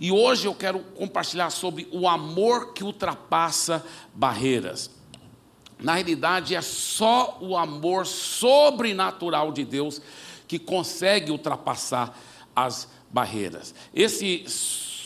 E hoje eu quero compartilhar sobre o amor que ultrapassa barreiras. Na realidade, é só o amor sobrenatural de Deus que consegue ultrapassar as barreiras. Esse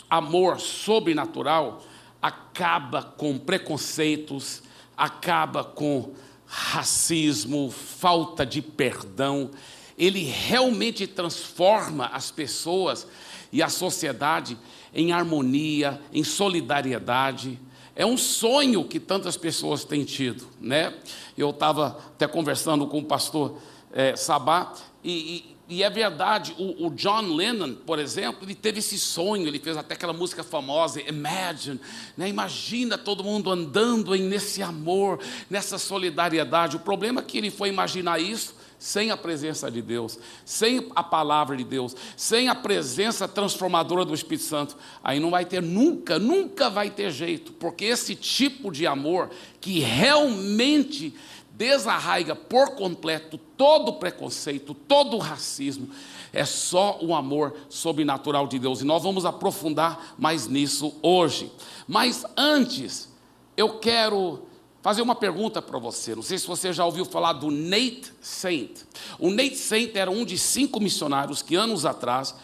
amor sobrenatural acaba com preconceitos, acaba com racismo, falta de perdão. Ele realmente transforma as pessoas e a sociedade em harmonia, em solidariedade. É um sonho que tantas pessoas têm tido, né? Eu estava até conversando com o pastor é, Sabá e, e é verdade, o, o, John Lennon, por exemplo, ele teve esse sonho, ele fez até aquela música famosa, Imagine, né? imagina todo mundo andando nesse amor, nessa solidariedade. O problema é que ele foi imaginar isso sem a presença de Deus, sem a palavra de Deus, sem a presença transformadora do Espírito Santo. Aí não vai ter nunca, nunca vai ter jeito, porque esse tipo de amor que realmente desarraiga por completo todo preconceito, todo racismo. É só o amor sobrenatural de Deus. E nós vamos aprofundar mais nisso hoje. Mas antes, eu quero fazer uma pergunta para você. Não sei se você já ouviu falar do Nate Saint. O Nate Saint era um de cinco missionários que anos atrás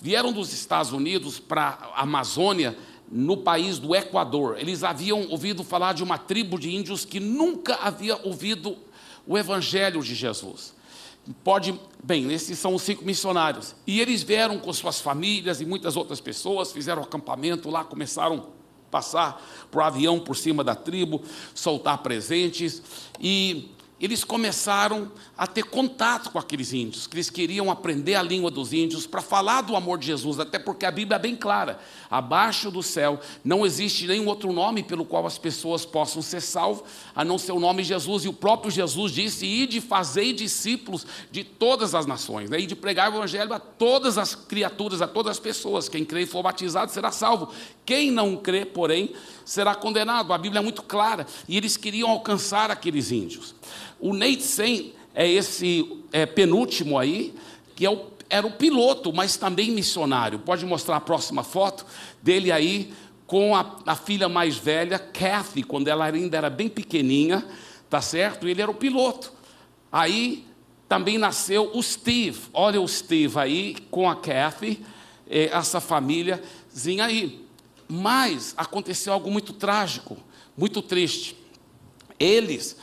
vieram dos Estados Unidos para a Amazônia no país do Equador. Eles haviam ouvido falar de uma tribo de índios que nunca havia ouvido o evangelho de Jesus. Pode, bem, esses são os cinco missionários. E eles vieram com suas famílias e muitas outras pessoas, fizeram acampamento lá, começaram passar por avião por cima da tribo, soltar presentes. E eles começaram a ter contato com aqueles índios, que eles queriam aprender a língua dos índios para falar do amor de Jesus, até porque a Bíblia é bem clara: abaixo do céu não existe nenhum outro nome pelo qual as pessoas possam ser salvas, a não ser o nome de Jesus. E o próprio Jesus disse: Ide fazer discípulos de todas as nações, né? e de pregar o evangelho a todas as criaturas, a todas as pessoas. Quem crê e for batizado será salvo. Quem não crê, porém, será condenado. A Bíblia é muito clara. E eles queriam alcançar aqueles índios. O Nate Sen é esse é, penúltimo aí, que é o, era o piloto, mas também missionário. Pode mostrar a próxima foto dele aí com a, a filha mais velha, Kathy, quando ela ainda era bem pequenininha, tá certo? Ele era o piloto. Aí também nasceu o Steve. Olha o Steve aí com a Kathy, é, essa famíliazinha aí. Mas aconteceu algo muito trágico, muito triste. Eles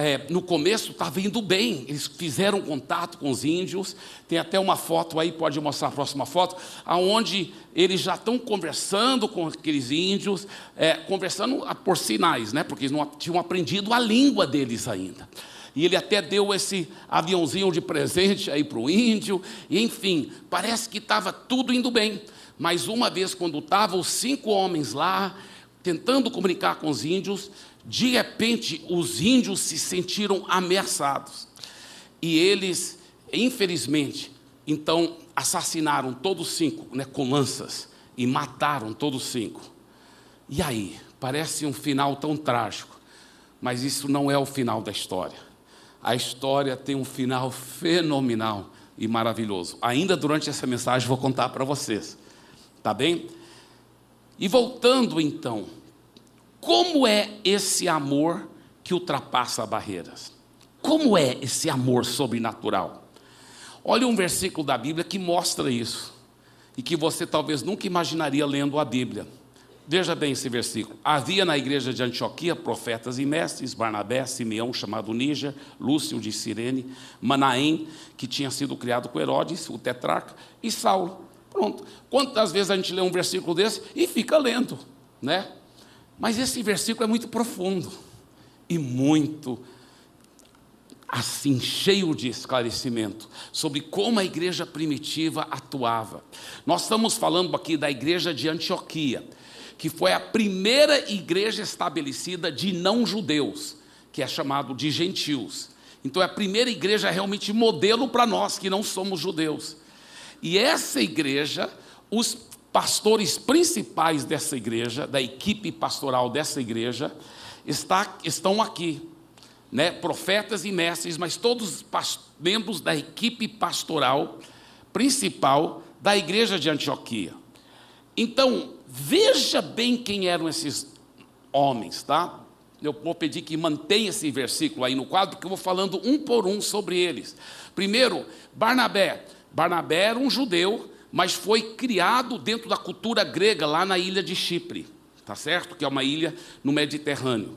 é, no começo estava indo bem, eles fizeram contato com os índios, tem até uma foto aí, pode mostrar a próxima foto, aonde eles já estão conversando com aqueles índios, é, conversando por sinais, né, porque eles não tinham aprendido a língua deles ainda. E ele até deu esse aviãozinho de presente aí para o índio, e enfim, parece que estava tudo indo bem. Mas uma vez, quando estavam os cinco homens lá, tentando comunicar com os índios, de repente, os índios se sentiram ameaçados. E eles, infelizmente, então assassinaram todos cinco né, com lanças e mataram todos cinco. E aí? Parece um final tão trágico, mas isso não é o final da história. A história tem um final fenomenal e maravilhoso. Ainda durante essa mensagem vou contar para vocês. Tá bem? E voltando então como é esse amor que ultrapassa barreiras? Como é esse amor sobrenatural? Olha um versículo da Bíblia que mostra isso e que você talvez nunca imaginaria lendo a Bíblia. Veja bem esse versículo. Havia na igreja de Antioquia profetas e mestres, Barnabé, Simeão, chamado Níger, Lúcio de Cirene, Manaém, que tinha sido criado com Herodes, o tetrarca, e Saulo. Pronto. Quantas vezes a gente lê um versículo desse e fica lendo, né? Mas esse versículo é muito profundo e muito assim cheio de esclarecimento sobre como a igreja primitiva atuava. Nós estamos falando aqui da igreja de Antioquia, que foi a primeira igreja estabelecida de não judeus, que é chamado de gentios. Então é a primeira igreja realmente modelo para nós que não somos judeus. E essa igreja, os pastores principais dessa igreja, da equipe pastoral dessa igreja, está, estão aqui, né? profetas e mestres, mas todos membros da equipe pastoral principal da igreja de Antioquia. Então, veja bem quem eram esses homens, tá? Eu vou pedir que mantenha esse versículo aí no quadro, porque eu vou falando um por um sobre eles. Primeiro, Barnabé. Barnabé era um judeu, mas foi criado dentro da cultura grega, lá na ilha de Chipre, tá certo? Que é uma ilha no Mediterrâneo.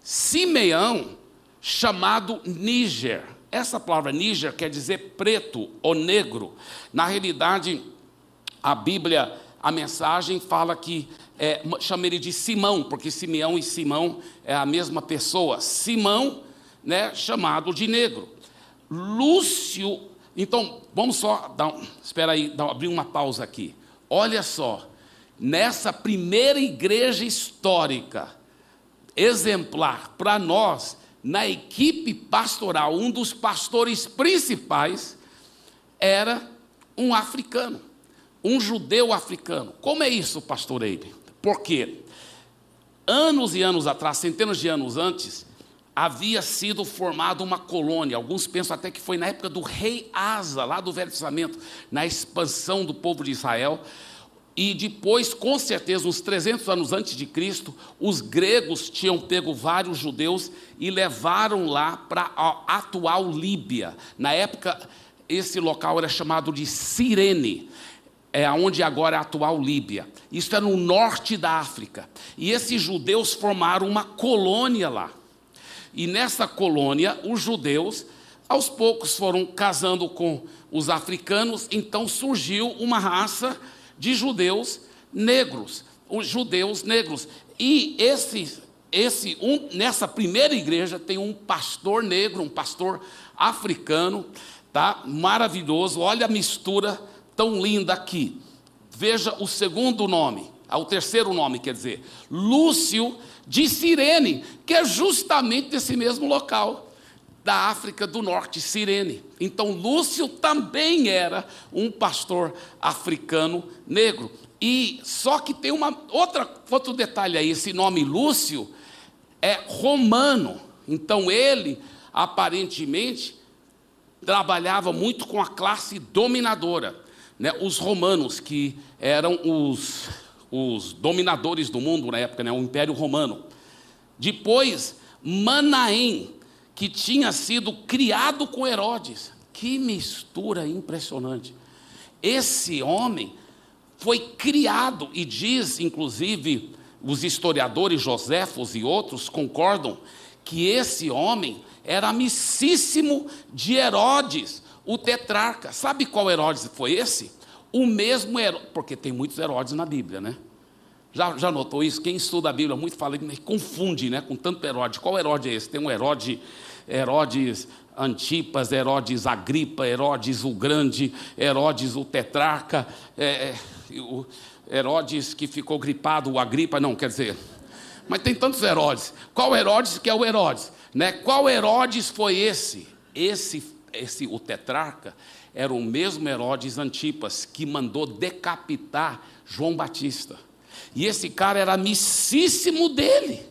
Simeão, chamado Níger. Essa palavra Níger quer dizer preto ou negro. Na realidade, a Bíblia, a mensagem fala que é, chama ele de Simão, porque Simeão e Simão é a mesma pessoa. Simão, né, chamado de negro. Lúcio, então, vamos só dar, espera aí, dar, abrir uma pausa aqui. Olha só, nessa primeira igreja histórica, exemplar para nós, na equipe pastoral, um dos pastores principais era um africano, um judeu africano. Como é isso, pastor Eibe? Porque anos e anos atrás, centenas de anos antes, havia sido formada uma colônia. Alguns pensam até que foi na época do rei Asa, lá do Velho Testamento, na expansão do povo de Israel. E depois, com certeza, uns 300 anos antes de Cristo, os gregos tinham pego vários judeus e levaram lá para a atual Líbia. Na época, esse local era chamado de Cirene, é onde agora é a atual Líbia. Isso é no norte da África. E esses judeus formaram uma colônia lá. E nessa colônia, os judeus, aos poucos, foram casando com os africanos, então surgiu uma raça de judeus negros, os judeus negros. E esse, esse um, nessa primeira igreja tem um pastor negro, um pastor africano, tá? Maravilhoso. Olha a mistura tão linda aqui. Veja o segundo nome, o terceiro nome, quer dizer, Lúcio de Cirene, que é justamente desse mesmo local da África do Norte, Cirene. Então, Lúcio também era um pastor africano negro. E só que tem uma outra outro detalhe aí, esse nome Lúcio é romano. Então ele aparentemente trabalhava muito com a classe dominadora, né? Os romanos que eram os os dominadores do mundo na época, né? O Império Romano. Depois Manaém, que tinha sido criado com Herodes. Que mistura impressionante. Esse homem foi criado, e diz, inclusive, os historiadores Joséfos e outros concordam, que esse homem era amicíssimo de Herodes, o tetrarca. Sabe qual Herodes foi esse? O mesmo Herodes, porque tem muitos Herodes na Bíblia, né? Já, já notou isso? Quem estuda a Bíblia muito fala, confunde né, com tanto Herodes. Qual Herodes é esse? Tem um Herodes, Herodes Antipas, Herodes Agripa, Herodes o Grande, Herodes o Tetrarca, é, é, o Herodes que ficou gripado, o Agripa, não, quer dizer. Mas tem tantos Herodes. Qual Herodes que é o Herodes? Né? Qual Herodes foi esse? Esse, esse o Tetrarca, era o mesmo Herodes Antipas que mandou decapitar João Batista. E esse cara era amicíssimo dele.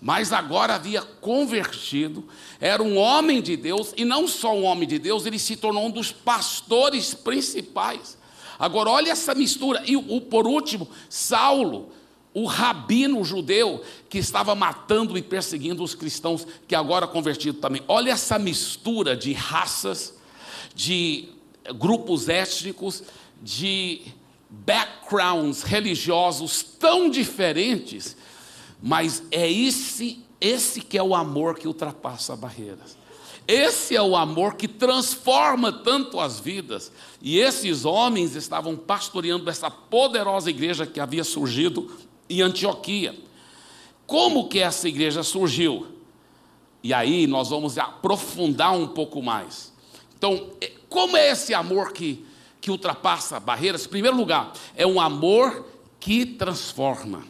Mas agora havia convertido, era um homem de Deus, e não só um homem de Deus, ele se tornou um dos pastores principais. Agora, olha essa mistura. E o, por último, Saulo, o rabino judeu que estava matando e perseguindo os cristãos, que agora convertido também. Olha essa mistura de raças, de grupos étnicos, de backgrounds religiosos tão diferentes, mas é esse, esse que é o amor que ultrapassa barreiras. Esse é o amor que transforma tanto as vidas. E esses homens estavam pastoreando essa poderosa igreja que havia surgido em Antioquia. Como que essa igreja surgiu? E aí nós vamos aprofundar um pouco mais. Então, é, como é esse amor que que ultrapassa barreiras, em primeiro lugar, é um amor que transforma.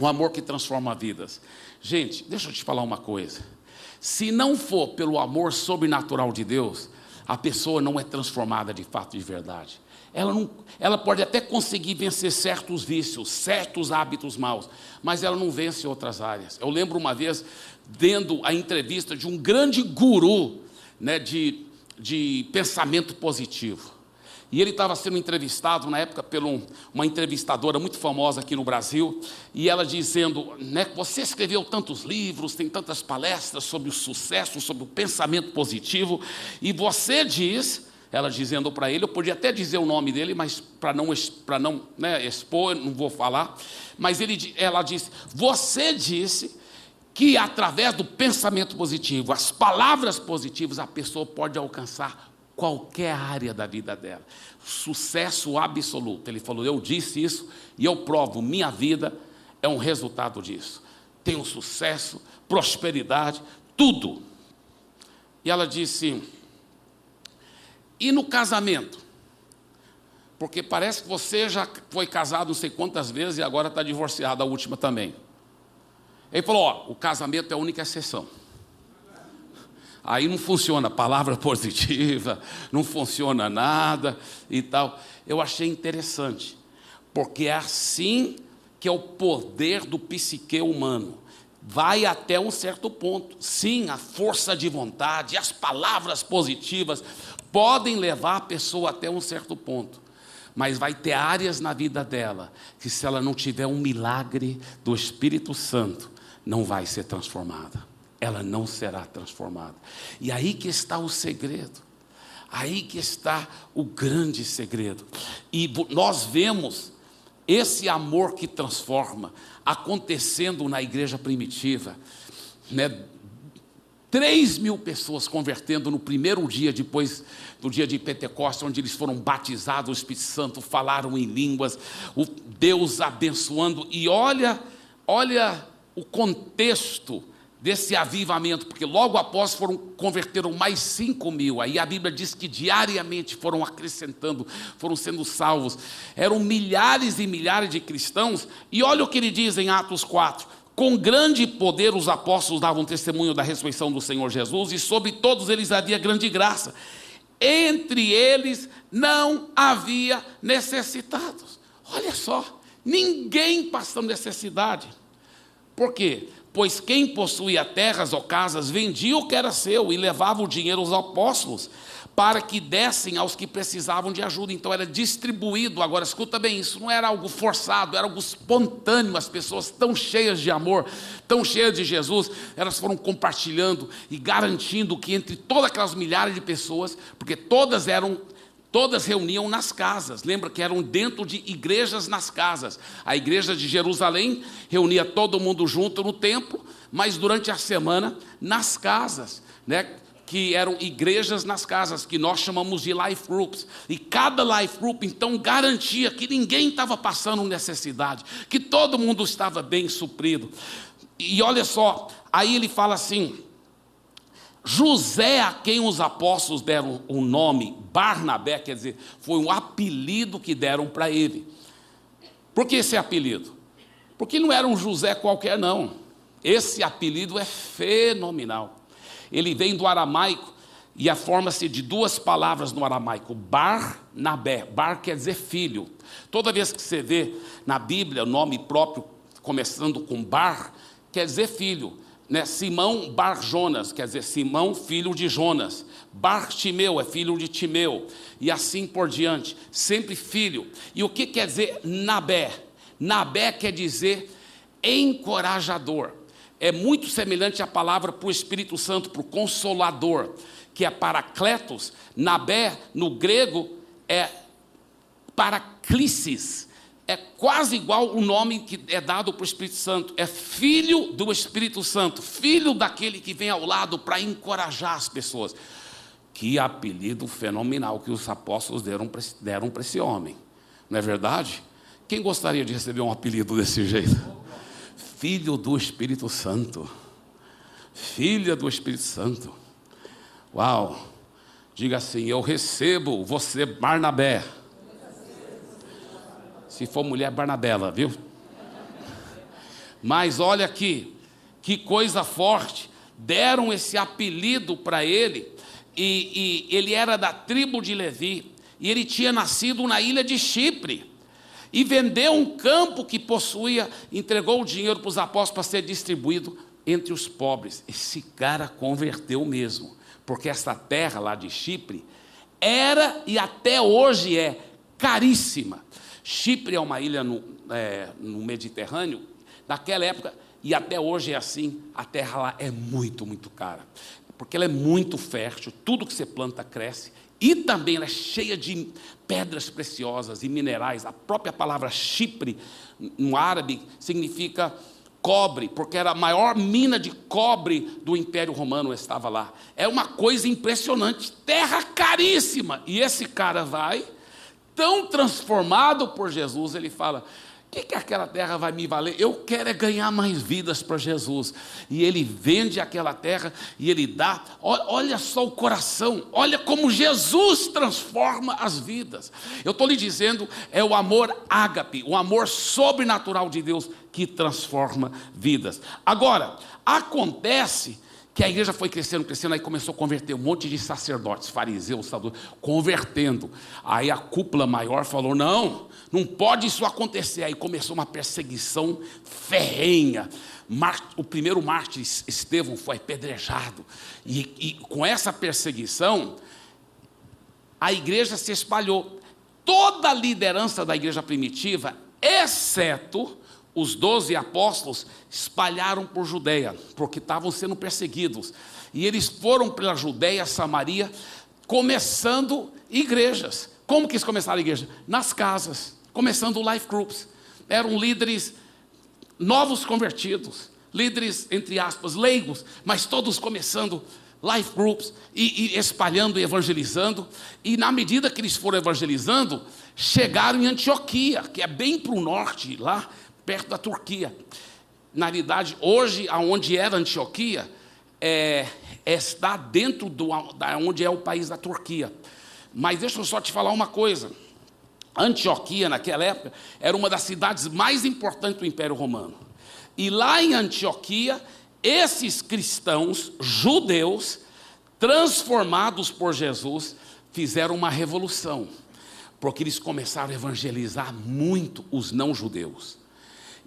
Um amor que transforma vidas. Gente, deixa eu te falar uma coisa. Se não for pelo amor sobrenatural de Deus, a pessoa não é transformada de fato de verdade. Ela, não, ela pode até conseguir vencer certos vícios, certos hábitos maus, mas ela não vence outras áreas. Eu lembro uma vez, vendo a entrevista de um grande guru né, de, de pensamento positivo. E ele estava sendo entrevistado na época por um, uma entrevistadora muito famosa aqui no Brasil, e ela dizendo, né, você escreveu tantos livros, tem tantas palestras sobre o sucesso, sobre o pensamento positivo, e você diz, ela dizendo para ele, eu podia até dizer o nome dele, mas para não, para não né, expor, não vou falar, mas ele, ela disse, você disse que através do pensamento positivo, as palavras positivas, a pessoa pode alcançar qualquer área da vida dela. Sucesso absoluto. Ele falou: Eu disse isso e eu provo, minha vida é um resultado disso. Tenho sucesso, prosperidade, tudo. E ela disse: E no casamento? Porque parece que você já foi casado não sei quantas vezes e agora está divorciado, a última também. Ele falou: Ó, o casamento é a única exceção. Aí não funciona palavra positiva, não funciona nada e tal. Eu achei interessante, porque é assim que é o poder do psique humano. Vai até um certo ponto. Sim, a força de vontade, as palavras positivas podem levar a pessoa até um certo ponto. Mas vai ter áreas na vida dela que, se ela não tiver um milagre do Espírito Santo, não vai ser transformada ela não será transformada. E aí que está o segredo. Aí que está o grande segredo. E nós vemos esse amor que transforma acontecendo na igreja primitiva, né? Três mil pessoas convertendo no primeiro dia, depois do dia de Pentecostes, onde eles foram batizados, o Espírito Santo, falaram em línguas, o Deus abençoando, e olha, olha o contexto desse avivamento, porque logo após foram converteram mais cinco mil. Aí a Bíblia diz que diariamente foram acrescentando, foram sendo salvos. Eram milhares e milhares de cristãos. E olha o que ele diz em Atos 4. Com grande poder os apóstolos davam testemunho da ressurreição do Senhor Jesus, e sobre todos eles havia grande graça. Entre eles não havia necessitados. Olha só, ninguém passando necessidade. Por quê? Pois quem possuía terras ou casas vendia o que era seu e levava o dinheiro aos apóstolos para que dessem aos que precisavam de ajuda. Então era distribuído. Agora escuta bem, isso não era algo forçado, era algo espontâneo. As pessoas tão cheias de amor, tão cheias de Jesus, elas foram compartilhando e garantindo que entre todas aquelas milhares de pessoas, porque todas eram Todas reuniam nas casas, lembra que eram dentro de igrejas nas casas. A igreja de Jerusalém reunia todo mundo junto no templo, mas durante a semana nas casas, né? que eram igrejas nas casas, que nós chamamos de life groups. E cada life group, então, garantia que ninguém estava passando necessidade, que todo mundo estava bem suprido. E olha só, aí ele fala assim: José, a quem os apóstolos deram o nome Barnabé, quer dizer, foi um apelido que deram para ele. Por que esse apelido? Porque não era um José qualquer, não. Esse apelido é fenomenal. Ele vem do aramaico e a forma-se de duas palavras no aramaico: Barnabé. Bar quer dizer filho. Toda vez que você vê na Bíblia o nome próprio começando com Bar, quer dizer filho né, Simão Bar Jonas, quer dizer, Simão, filho de Jonas. Bartimeu é filho de Timeu. E assim por diante, sempre filho. E o que quer dizer Nabé? Nabé quer dizer encorajador. É muito semelhante à palavra para o Espírito Santo, para o Consolador, que é Paracletos. Nabé, no grego, é Paraclisis é quase igual o nome que é dado para o Espírito Santo. É filho do Espírito Santo, filho daquele que vem ao lado para encorajar as pessoas. Que apelido fenomenal que os apóstolos deram para esse homem. Não é verdade? Quem gostaria de receber um apelido desse jeito? Filho do Espírito Santo. Filha do Espírito Santo. Uau! Diga assim: Eu recebo você, Barnabé se for mulher, Barnabela, viu? Mas olha aqui, que coisa forte. Deram esse apelido para ele, e, e ele era da tribo de Levi, e ele tinha nascido na ilha de Chipre e vendeu um campo que possuía, entregou o dinheiro para os apóstolos para ser distribuído entre os pobres. Esse cara converteu mesmo, porque essa terra lá de Chipre era e até hoje é caríssima. Chipre é uma ilha no, é, no Mediterrâneo, naquela época, e até hoje é assim, a terra lá é muito, muito cara. Porque ela é muito fértil, tudo que você planta cresce, e também ela é cheia de pedras preciosas e minerais. A própria palavra Chipre, no árabe, significa cobre, porque era a maior mina de cobre do Império Romano estava lá. É uma coisa impressionante, terra caríssima. E esse cara vai, tão transformado por Jesus, ele fala: o que, que aquela terra vai me valer? Eu quero é ganhar mais vidas para Jesus. E ele vende aquela terra e ele dá. Olha só o coração, olha como Jesus transforma as vidas. Eu estou lhe dizendo, é o amor ágape, o amor sobrenatural de Deus que transforma vidas. Agora, acontece que a igreja foi crescendo, crescendo, aí começou a converter um monte de sacerdotes, fariseus, convertendo. Aí a cúpula maior falou: não, não pode isso acontecer. Aí começou uma perseguição ferrenha. O primeiro mártir, Estevão, foi apedrejado. E, e com essa perseguição, a igreja se espalhou. Toda a liderança da igreja primitiva, exceto os doze apóstolos espalharam por Judeia, porque estavam sendo perseguidos. E eles foram pela Judeia, Samaria, começando igrejas. Como que eles começaram a igreja? Nas casas, começando life groups. Eram líderes novos convertidos, líderes, entre aspas, leigos, mas todos começando life groups e, e espalhando e evangelizando. E na medida que eles foram evangelizando, chegaram em Antioquia, que é bem para o norte lá, perto da Turquia. Na realidade, hoje, aonde era Antioquia, é, é, está dentro do, da onde é o país da Turquia. Mas deixa eu só te falar uma coisa. Antioquia, naquela época, era uma das cidades mais importantes do Império Romano. E lá em Antioquia, esses cristãos judeus, transformados por Jesus, fizeram uma revolução, porque eles começaram a evangelizar muito os não-judeus.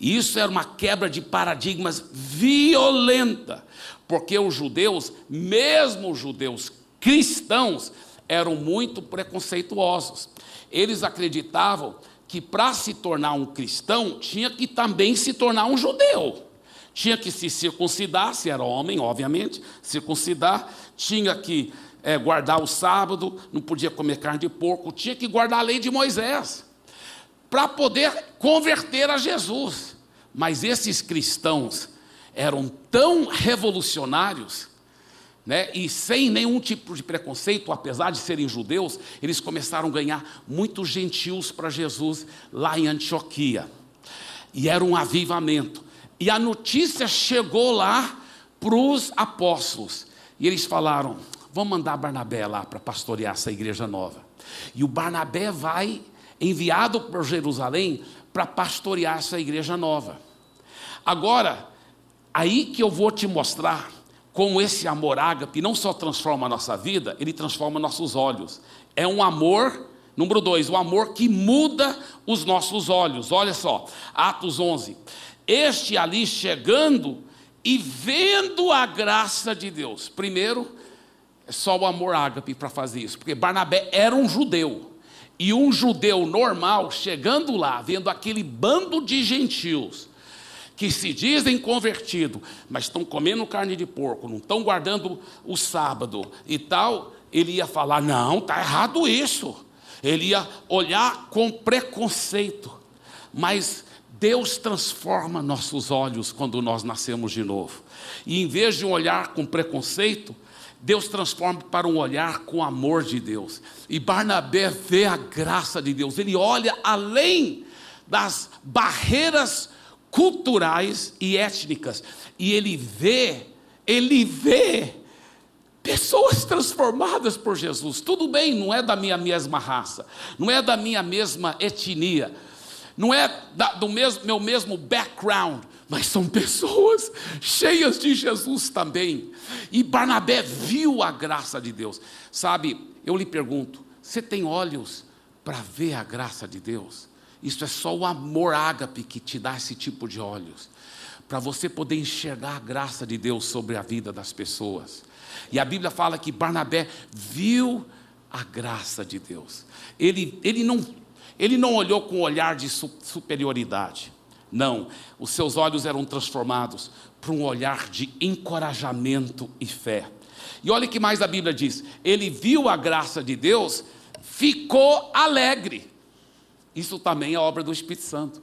Isso era uma quebra de paradigmas violenta, porque os judeus, mesmo os judeus cristãos, eram muito preconceituosos. Eles acreditavam que para se tornar um cristão, tinha que também se tornar um judeu. Tinha que se circuncidar, se era homem, obviamente, circuncidar, tinha que é, guardar o sábado, não podia comer carne de porco, tinha que guardar a lei de Moisés, para poder converter a Jesus. Mas esses cristãos eram tão revolucionários, né, e sem nenhum tipo de preconceito, apesar de serem judeus, eles começaram a ganhar muitos gentios para Jesus lá em Antioquia. E era um avivamento. E a notícia chegou lá para os apóstolos. E eles falaram: vamos mandar Barnabé lá para pastorear essa igreja nova. E o Barnabé vai, enviado para Jerusalém, para pastorear essa igreja nova. Agora, aí que eu vou te mostrar como esse amor ágape não só transforma a nossa vida, ele transforma nossos olhos. É um amor, número dois, o amor que muda os nossos olhos. Olha só, Atos 11. Este ali chegando e vendo a graça de Deus. Primeiro, é só o amor ágape para fazer isso, porque Barnabé era um judeu. E um judeu normal, chegando lá, vendo aquele bando de gentios, que se dizem convertidos, mas estão comendo carne de porco, não estão guardando o sábado e tal, ele ia falar: não, está errado isso. Ele ia olhar com preconceito, mas Deus transforma nossos olhos quando nós nascemos de novo. E em vez de olhar com preconceito, Deus transforma para um olhar com amor de Deus. E Barnabé vê a graça de Deus, ele olha além das barreiras culturais e étnicas, e ele vê, ele vê pessoas transformadas por Jesus. Tudo bem, não é da minha mesma raça, não é da minha mesma etnia, não é da, do mesmo, meu mesmo background, mas são pessoas cheias de Jesus também. E Barnabé viu a graça de Deus. Sabe, eu lhe pergunto: você tem olhos para ver a graça de Deus? Isso é só o amor ágape que te dá esse tipo de olhos, para você poder enxergar a graça de Deus sobre a vida das pessoas. E a Bíblia fala que Barnabé viu a graça de Deus. Ele, ele, não, ele não olhou com um olhar de superioridade. Não, os seus olhos eram transformados para um olhar de encorajamento e fé. E olha que mais a Bíblia diz: ele viu a graça de Deus, ficou alegre. Isso também é obra do Espírito Santo.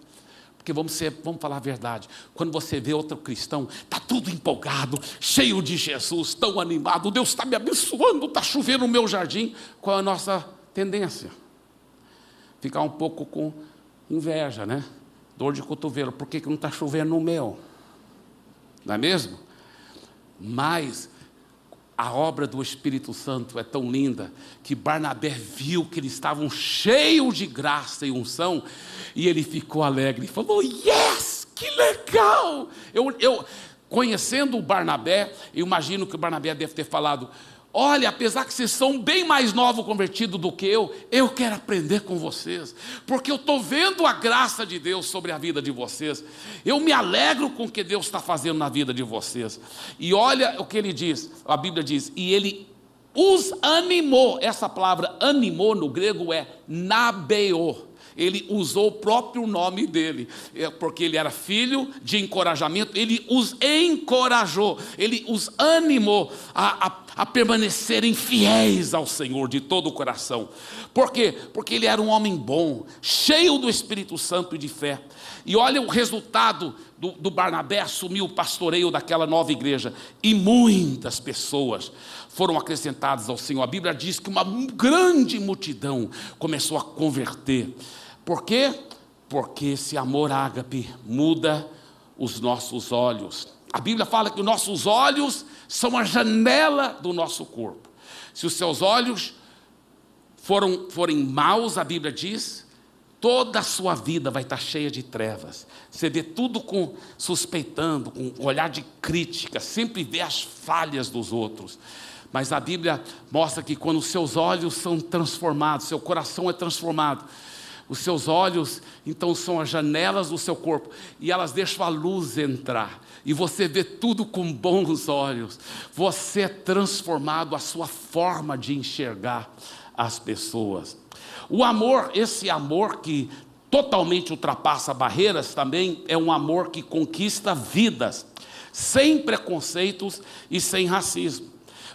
Porque vamos, ser, vamos falar a verdade, quando você vê outro cristão, está tudo empolgado, cheio de Jesus, tão animado, Deus está me abençoando, está chovendo no meu jardim, qual é a nossa tendência? Ficar um pouco com inveja, né? Dor de cotovelo, por que, que não está chovendo no meu? Não é mesmo? Mas a obra do Espírito Santo é tão linda que Barnabé viu que eles estavam cheios de graça e unção e ele ficou alegre e falou: Yes, que legal! Eu, eu conhecendo o Barnabé, eu imagino que o Barnabé deve ter falado: Olha, apesar que vocês são bem mais novo convertido do que eu, eu quero aprender com vocês, porque eu estou vendo a graça de Deus sobre a vida de vocês. Eu me alegro com o que Deus está fazendo na vida de vocês. E olha o que ele diz, a Bíblia diz, e ele os animou. Essa palavra animou no grego é nabeô ele usou o próprio nome dele, é, porque ele era filho de encorajamento, ele os encorajou, ele os animou a, a, a permanecerem fiéis ao Senhor de todo o coração. Por quê? Porque ele era um homem bom, cheio do Espírito Santo e de fé. E olha o resultado do, do Barnabé assumir o pastoreio daquela nova igreja. E muitas pessoas foram acrescentadas ao Senhor. A Bíblia diz que uma grande multidão começou a converter. Por quê? Porque esse amor ágape muda os nossos olhos. A Bíblia fala que os nossos olhos são a janela do nosso corpo. Se os seus olhos foram, forem maus, a Bíblia diz, toda a sua vida vai estar cheia de trevas. Você vê tudo com suspeitando, com olhar de crítica, sempre vê as falhas dos outros. Mas a Bíblia mostra que quando os seus olhos são transformados, seu coração é transformado, os seus olhos, então, são as janelas do seu corpo, e elas deixam a luz entrar, e você vê tudo com bons olhos. Você é transformado a sua forma de enxergar as pessoas. O amor, esse amor que totalmente ultrapassa barreiras, também é um amor que conquista vidas, sem preconceitos e sem racismo.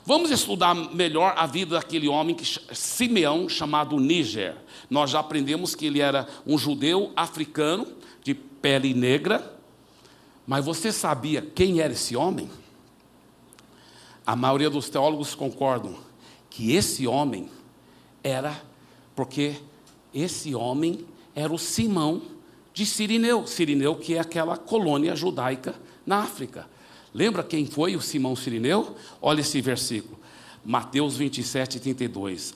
Vamos estudar melhor a vida daquele homem, que, Simeão, chamado Níger. Nós já aprendemos que ele era um judeu africano, de pele negra. Mas você sabia quem era esse homem? A maioria dos teólogos concordam que esse homem era, porque esse homem era o Simão de Sirineu. Sirineu, que é aquela colônia judaica na África. Lembra quem foi o Simão Sirineu? Olha esse versículo, Mateus 27, 32.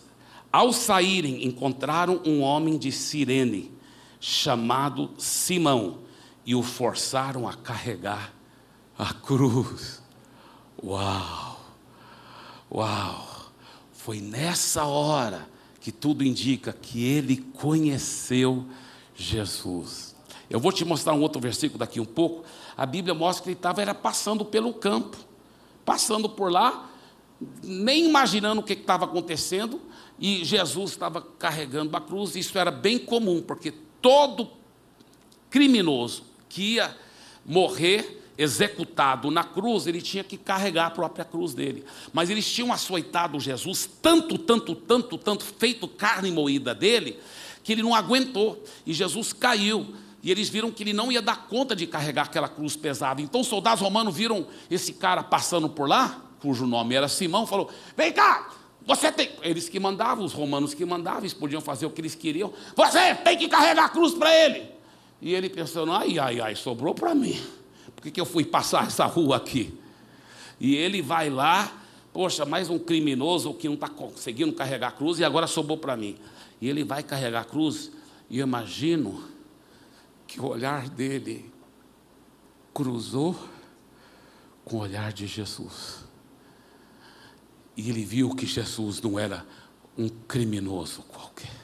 Ao saírem, encontraram um homem de Cirene, chamado Simão, e o forçaram a carregar a cruz. Uau! Uau! Foi nessa hora que tudo indica que ele conheceu Jesus. Eu vou te mostrar um outro versículo daqui um pouco. A Bíblia mostra que ele estava era passando pelo campo, passando por lá, nem imaginando o que estava acontecendo, e Jesus estava carregando a cruz. Isso era bem comum, porque todo criminoso que ia morrer executado na cruz, ele tinha que carregar a própria cruz dele. Mas eles tinham açoitado Jesus tanto, tanto, tanto, tanto, feito carne moída dele, que ele não aguentou. E Jesus caiu. E eles viram que ele não ia dar conta de carregar aquela cruz pesada. Então os soldados romanos viram esse cara passando por lá, cujo nome era Simão, falou: Vem cá, você tem. Eles que mandavam, os romanos que mandavam, eles podiam fazer o que eles queriam. Você tem que carregar a cruz para ele. E ele pensando: ai, ai, ai, sobrou para mim. Por que, que eu fui passar essa rua aqui? E ele vai lá, poxa, mais um criminoso que não está conseguindo carregar a cruz e agora sobrou para mim. E ele vai carregar a cruz, e eu imagino que o olhar dele cruzou com o olhar de Jesus. E ele viu que Jesus não era um criminoso qualquer.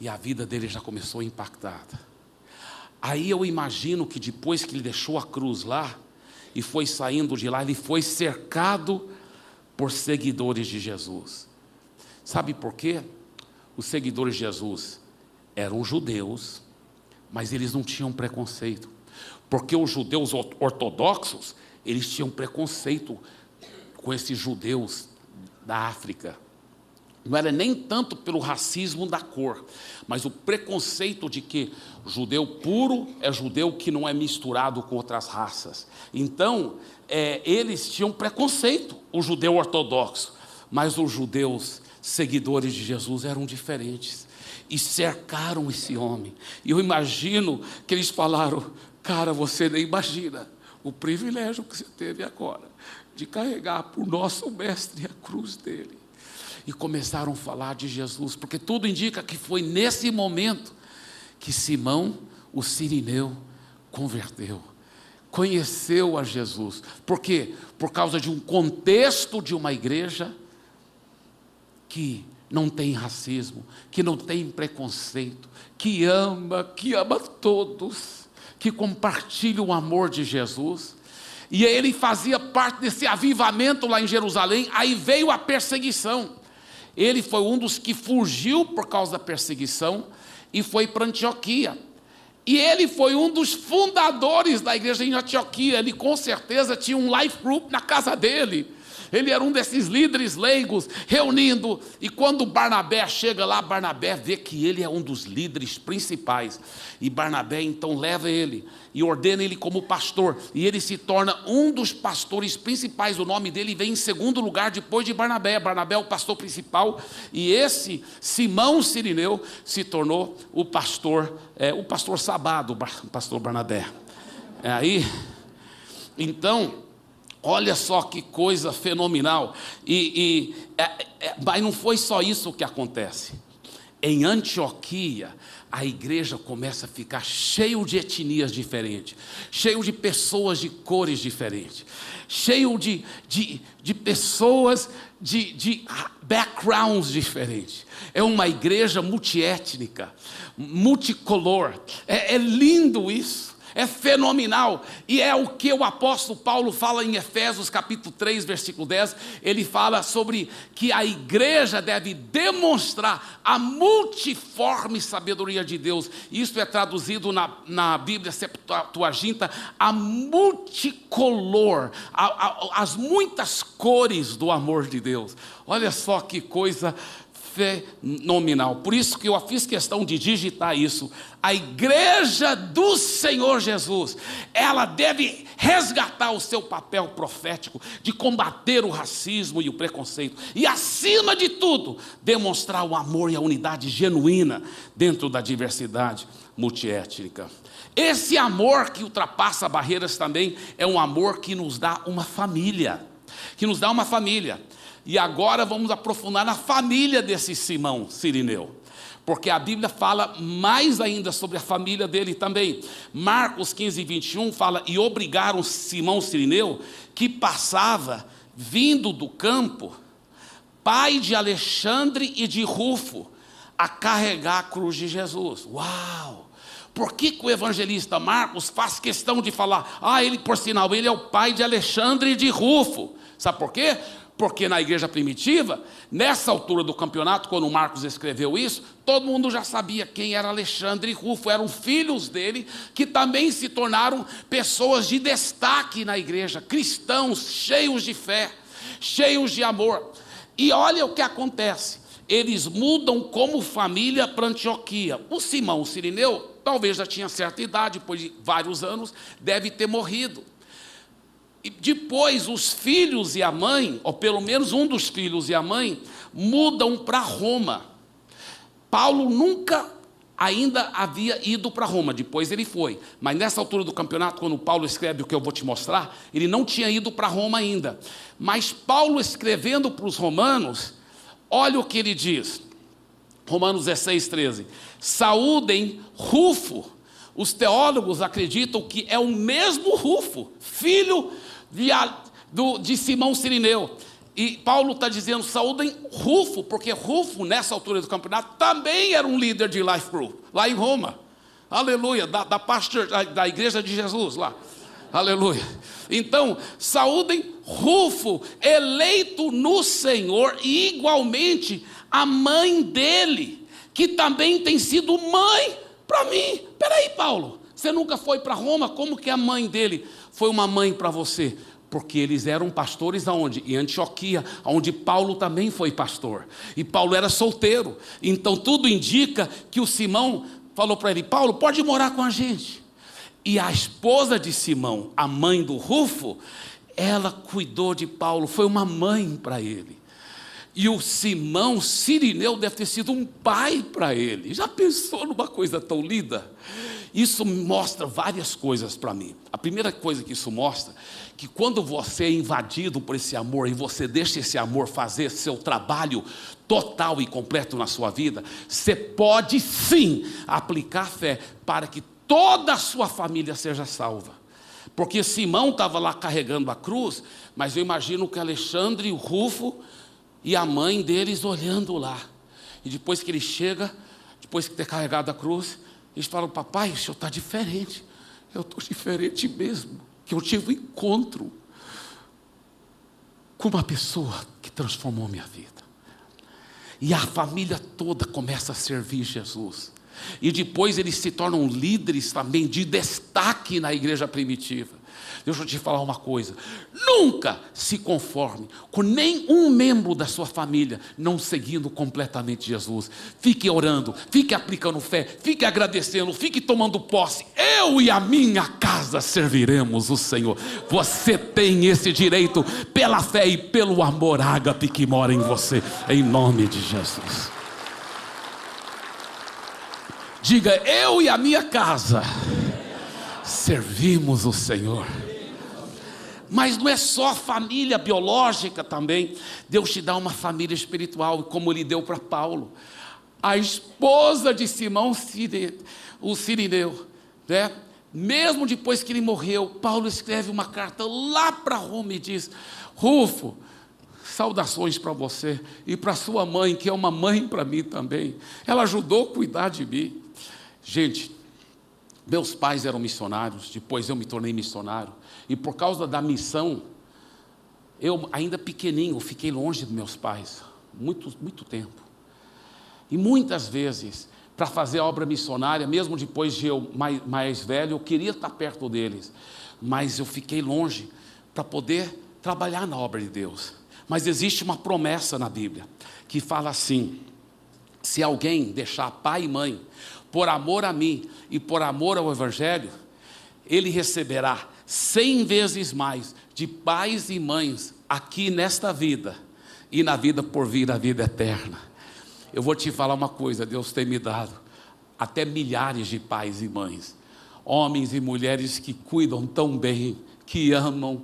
E a vida dele já começou impactada. Aí eu imagino que depois que ele deixou a cruz lá e foi saindo de lá, ele foi cercado por seguidores de Jesus. Sabe por quê? Os seguidores de Jesus eram judeus, mas eles não tinham preconceito. Porque os judeus ortodoxos, eles tinham preconceito com esses judeus da África. Não era nem tanto pelo racismo da cor, mas o preconceito de que judeu puro é judeu que não é misturado com outras raças. Então, é, eles tinham preconceito, o judeu ortodoxo, mas os judeus seguidores de Jesus eram diferentes e cercaram esse homem. E eu imagino que eles falaram: Cara, você nem imagina o privilégio que você teve agora de carregar por nosso mestre a cruz dele e começaram a falar de Jesus, porque tudo indica que foi nesse momento que Simão, o sirineu, converteu, conheceu a Jesus. Por quê? Por causa de um contexto de uma igreja que não tem racismo, que não tem preconceito, que ama, que ama todos, que compartilha o amor de Jesus. E ele fazia parte desse avivamento lá em Jerusalém, aí veio a perseguição. Ele foi um dos que fugiu por causa da perseguição e foi para Antioquia. E ele foi um dos fundadores da igreja em Antioquia. Ele com certeza tinha um life group na casa dele. Ele era um desses líderes leigos, reunindo. E quando Barnabé chega lá, Barnabé vê que ele é um dos líderes principais. E Barnabé então leva ele e ordena ele como pastor. E ele se torna um dos pastores principais. O nome dele vem em segundo lugar depois de Barnabé. Barnabé é o pastor principal. E esse Simão Sirineu se tornou o pastor, é, o pastor sabado, o pastor Barnabé. É aí, então. Olha só que coisa fenomenal. E, e é, é, mas não foi só isso que acontece. Em Antioquia, a igreja começa a ficar cheio de etnias diferentes, cheio de pessoas de cores diferentes, cheio de, de, de pessoas de, de backgrounds diferentes. É uma igreja multiétnica, multicolor. É, é lindo isso é fenomenal, e é o que o apóstolo Paulo fala em Efésios capítulo 3, versículo 10, ele fala sobre que a igreja deve demonstrar a multiforme sabedoria de Deus, isso é traduzido na, na Bíblia Septuaginta, a multicolor, a, a, as muitas cores do amor de Deus, olha só que coisa fenomenal. Por isso que eu fiz questão de digitar isso. A igreja do Senhor Jesus, ela deve resgatar o seu papel profético de combater o racismo e o preconceito e acima de tudo, demonstrar o amor e a unidade genuína dentro da diversidade multiétnica. Esse amor que ultrapassa barreiras também é um amor que nos dá uma família, que nos dá uma família. E agora vamos aprofundar na família desse Simão Sirineu. Porque a Bíblia fala mais ainda sobre a família dele também. Marcos 15, 21 fala: E obrigaram Simão Sirineu, que passava vindo do campo, pai de Alexandre e de Rufo, a carregar a cruz de Jesus. Uau! Por que, que, o evangelista Marcos faz questão de falar, ah, ele, por sinal, ele é o pai de Alexandre e de Rufo? Sabe por quê? Porque na igreja primitiva, nessa altura do campeonato, quando Marcos escreveu isso, todo mundo já sabia quem era Alexandre e Rufo, eram filhos dele, que também se tornaram pessoas de destaque na igreja, cristãos cheios de fé, cheios de amor. E olha o que acontece: eles mudam como família para Antioquia. O Simão o Sirineu, talvez já tinha certa idade, depois de vários anos, deve ter morrido. E depois os filhos e a mãe, ou pelo menos um dos filhos e a mãe, mudam para Roma. Paulo nunca ainda havia ido para Roma, depois ele foi. Mas nessa altura do campeonato, quando Paulo escreve o que eu vou te mostrar, ele não tinha ido para Roma ainda. Mas Paulo escrevendo para os romanos, olha o que ele diz. Romanos 16, 13. Saúdem Rufo. Os teólogos acreditam que é o mesmo Rufo, filho de, Simão Sirineu. E Paulo está dizendo: saúdem Rufo, porque Rufo, nessa altura do campeonato, também era um líder de life group, lá em Roma. Aleluia, da, da, pastor, da igreja de Jesus lá. Aleluia. Então, saúdem Rufo, eleito no Senhor, e igualmente a mãe dele, que também tem sido mãe para mim. Peraí, Paulo, você nunca foi para Roma? Como que a mãe dele foi uma mãe para você? Porque eles eram pastores aonde? Em Antioquia, onde Paulo também foi pastor. E Paulo era solteiro. Então tudo indica que o Simão falou para ele: Paulo, pode morar com a gente. E a esposa de Simão, a mãe do Rufo, ela cuidou de Paulo, foi uma mãe para ele. E o Simão Sirineu deve ter sido um pai para ele. Já pensou numa coisa tão linda? Isso mostra várias coisas para mim. A primeira coisa que isso mostra que quando você é invadido por esse amor e você deixa esse amor fazer seu trabalho total e completo na sua vida, você pode sim aplicar fé para que toda a sua família seja salva. Porque Simão estava lá carregando a cruz, mas eu imagino que Alexandre, o Rufo e a mãe deles olhando lá. E depois que ele chega, depois de ter carregado a cruz, eles falam: Papai, o senhor está diferente. Eu estou diferente mesmo. Que eu tive um encontro com uma pessoa que transformou minha vida. E a família toda começa a servir Jesus. E depois eles se tornam líderes também de destaque na igreja primitiva. Deixa eu te falar uma coisa: nunca se conforme com nenhum membro da sua família não seguindo completamente Jesus. Fique orando, fique aplicando fé, fique agradecendo, fique tomando posse. Eu e a minha casa serviremos o Senhor. Você tem esse direito pela fé e pelo amor ágape que mora em você, em nome de Jesus. Diga, eu e a minha casa servimos o Senhor. Mas não é só família biológica também. Deus te dá uma família espiritual, como Ele deu para Paulo. A esposa de Simão, o Sirineu, né? mesmo depois que ele morreu, Paulo escreve uma carta lá para Roma e diz: Rufo, saudações para você e para sua mãe, que é uma mãe para mim também. Ela ajudou a cuidar de mim. Gente, meus pais eram missionários, depois eu me tornei missionário, e por causa da missão, eu ainda pequenininho fiquei longe dos meus pais, muito, muito tempo. E muitas vezes, para fazer a obra missionária, mesmo depois de eu mais, mais velho, eu queria estar perto deles, mas eu fiquei longe para poder trabalhar na obra de Deus. Mas existe uma promessa na Bíblia que fala assim: se alguém deixar pai e mãe, por amor a mim e por amor ao Evangelho, ele receberá cem vezes mais de pais e mães aqui nesta vida e na vida por vir a vida eterna. Eu vou te falar uma coisa: Deus tem me dado até milhares de pais e mães, homens e mulheres que cuidam tão bem, que amam.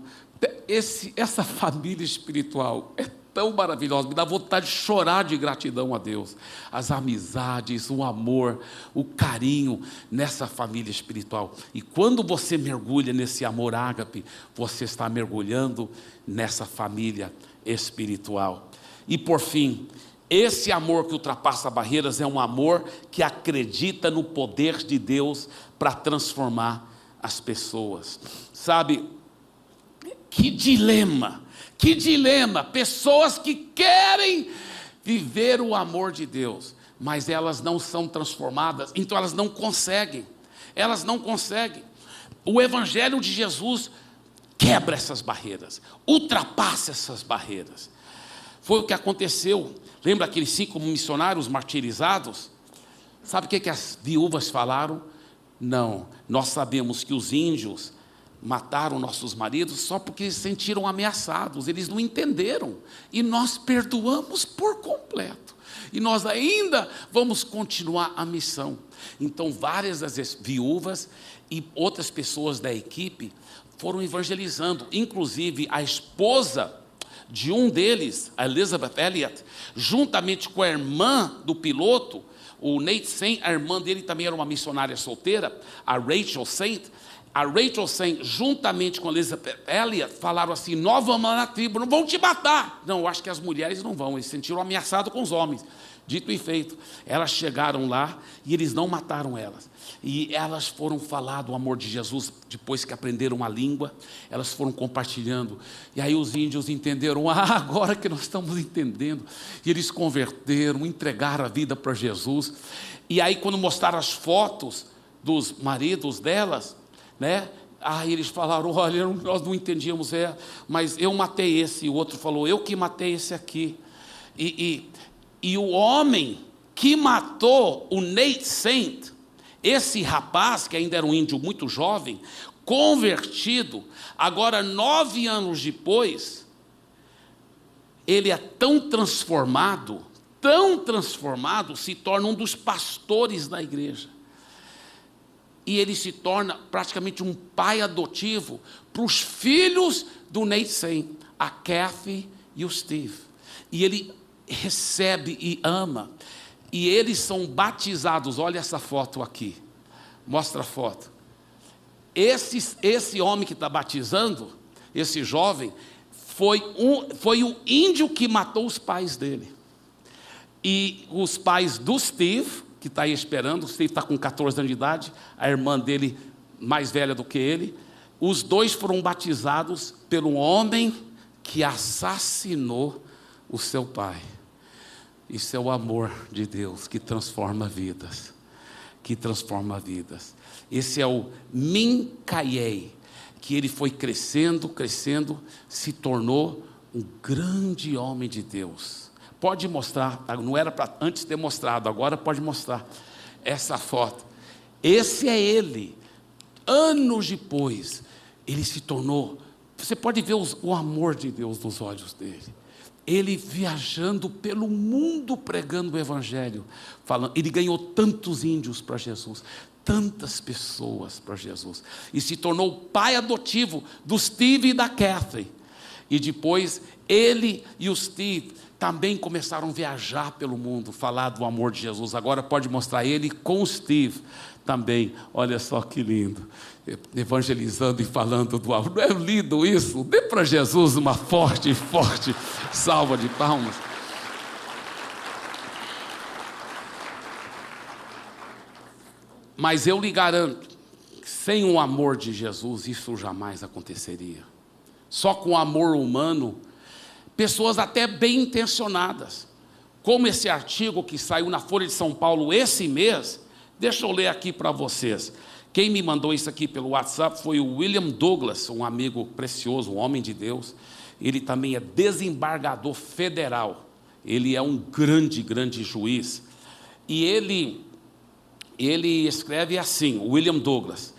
Esse, essa família espiritual é tão maravilhosa, me dá vontade de chorar de gratidão a Deus. As amizades, o amor, o carinho nessa família espiritual. E quando você mergulha nesse amor ágape, você está mergulhando nessa família espiritual. E por fim, esse amor que ultrapassa barreiras é um amor que acredita no poder de Deus para transformar as pessoas. Sabe, que dilema que dilema! Pessoas que querem viver o amor de Deus, mas elas não são transformadas, então elas não conseguem. Elas não conseguem. O Evangelho de Jesus quebra essas barreiras, ultrapassa essas barreiras. Foi o que aconteceu. Lembra aqueles cinco missionários martirizados? Sabe o que, que as viúvas falaram? Não, nós sabemos que os índios mataram nossos maridos só porque se sentiram ameaçados, eles não entenderam. E nós perdoamos por completo. E nós ainda vamos continuar a missão. Então, várias das viúvas e outras pessoas da equipe foram evangelizando, inclusive a esposa de um deles, a Elizabeth Elliot, juntamente com a irmã do piloto, o Nate Saint, a irmã dele também era uma missionária solteira, a Rachel Saint, a Rachel Sen, juntamente com a Elizabeth Elliot, falaram assim: Nós vamos lá na tribo, não vão te matar. Não, eu acho que as mulheres não vão, eles se sentiram ameaçados com os homens. Dito e feito, elas chegaram lá e eles não mataram elas. E elas foram falar do amor de Jesus depois que aprenderam a língua, elas foram compartilhando. E aí os índios entenderam: ah, agora que nós estamos entendendo. E eles converteram, entregaram a vida para Jesus. E aí, quando mostraram as fotos dos maridos delas, né? Aí eles falaram: olha, nós não entendíamos, é, mas eu matei esse. E o outro falou: eu que matei esse aqui. E, e, e o homem que matou o Nate Saint, esse rapaz, que ainda era um índio muito jovem, convertido, agora nove anos depois, ele é tão transformado, tão transformado, se torna um dos pastores da igreja e ele se torna praticamente um pai adotivo para os filhos do Neisen, a Kathy e o Steve. E ele recebe e ama. E eles são batizados. Olha essa foto aqui. Mostra a foto. Esse, esse homem que está batizando, esse jovem, foi, um, foi o índio que matou os pais dele. E os pais do Steve que está aí esperando, o Steve está com 14 anos de idade, a irmã dele mais velha do que ele. Os dois foram batizados pelo homem que assassinou o seu pai. Isso é o amor de Deus que transforma vidas. Que transforma vidas. Esse é o Mincaiei, que ele foi crescendo, crescendo, se tornou um grande homem de Deus Pode mostrar, não era para antes ter mostrado, agora pode mostrar essa foto. Esse é ele. Anos depois, ele se tornou. Você pode ver os, o amor de Deus nos olhos dele. Ele viajando pelo mundo pregando o Evangelho, falando. Ele ganhou tantos índios para Jesus, tantas pessoas para Jesus, e se tornou pai adotivo do Steve e da Catherine. E depois ele e o Steve também começaram a viajar pelo mundo, falar do amor de Jesus. Agora pode mostrar ele com o Steve também. Olha só que lindo. Evangelizando e falando do amor. Não é lindo isso? Dê para Jesus uma forte, forte salva de palmas. Mas eu lhe garanto, sem o amor de Jesus, isso jamais aconteceria. Só com o amor humano, pessoas até bem intencionadas, como esse artigo que saiu na Folha de São Paulo esse mês, deixa eu ler aqui para vocês. Quem me mandou isso aqui pelo WhatsApp foi o William Douglas, um amigo precioso, um homem de Deus. Ele também é desembargador federal. Ele é um grande, grande juiz. E ele, ele escreve assim, William Douglas: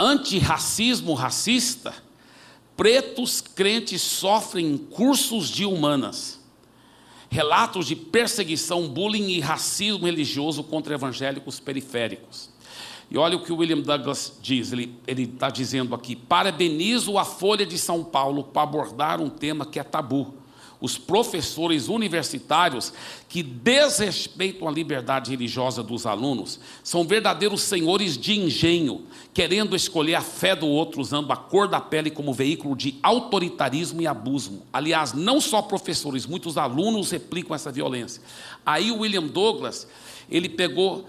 antirracismo racista pretos crentes sofrem cursos de humanas, relatos de perseguição, bullying e racismo religioso contra evangélicos periféricos. E olha o que o William Douglas diz, ele está dizendo aqui: parabenizo a Folha de São Paulo para abordar um tema que é tabu os professores universitários que desrespeitam a liberdade religiosa dos alunos são verdadeiros senhores de engenho, querendo escolher a fé do outro usando a cor da pele como veículo de autoritarismo e abuso. Aliás, não só professores, muitos alunos replicam essa violência. Aí o William Douglas, ele pegou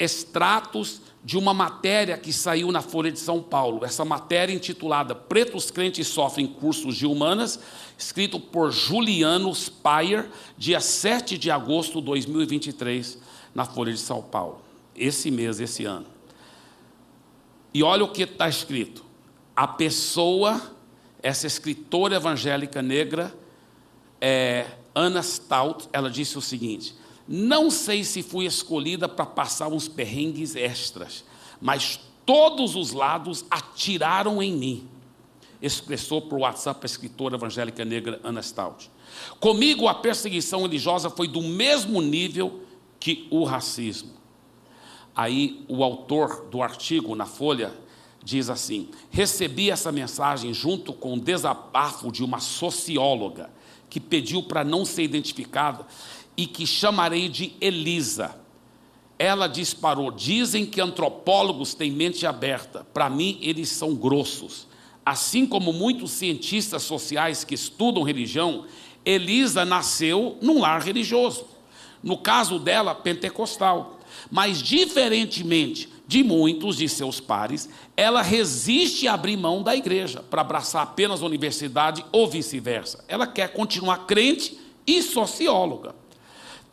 extratos de uma matéria que saiu na Folha de São Paulo. Essa matéria intitulada Pretos Crentes Sofrem Cursos de Humanas, escrito por Juliano Speyer, dia 7 de agosto de 2023, na Folha de São Paulo. Esse mês, esse ano. E olha o que está escrito. A pessoa, essa escritora evangélica negra, é, Stout, ela disse o seguinte: não sei se fui escolhida para passar uns perrengues extras, mas todos os lados atiraram em mim. Expressou por WhatsApp a escritora evangélica negra Ana Stout. Comigo a perseguição religiosa foi do mesmo nível que o racismo. Aí o autor do artigo na Folha diz assim: recebi essa mensagem junto com o desabafo de uma socióloga que pediu para não ser identificada e que chamarei de Elisa. ela disparou. Dizem que antropólogos têm mente aberta. Para mim, eles são grossos. Assim como muitos cientistas sociais que estudam religião, Elisa nasceu num lar religioso. No caso dela, pentecostal. Mas, diferentemente de muitos de seus pares, ela resiste a abrir mão da igreja para abraçar apenas a universidade ou vice-versa. Ela quer continuar crente e socióloga.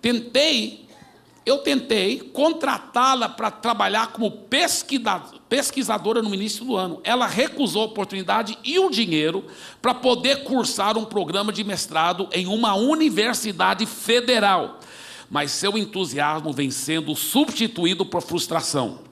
Tentei eu tentei contratá-la para trabalhar como pesquisadora no início do ano. Ela recusou a oportunidade e o dinheiro para poder cursar um programa de mestrado em uma universidade federal. Mas seu entusiasmo vem sendo substituído por frustração.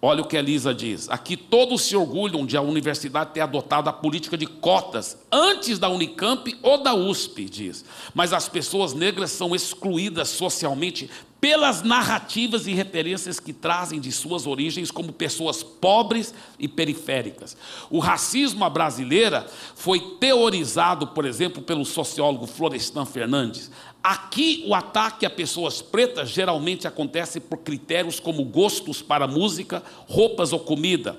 Olha o que a Elisa diz. Aqui todos se orgulham de a universidade ter adotado a política de cotas antes da Unicamp ou da USP, diz. Mas as pessoas negras são excluídas socialmente pelas narrativas e referências que trazem de suas origens como pessoas pobres e periféricas. O racismo à brasileira foi teorizado, por exemplo, pelo sociólogo Florestan Fernandes. Aqui, o ataque a pessoas pretas geralmente acontece por critérios como gostos para música, roupas ou comida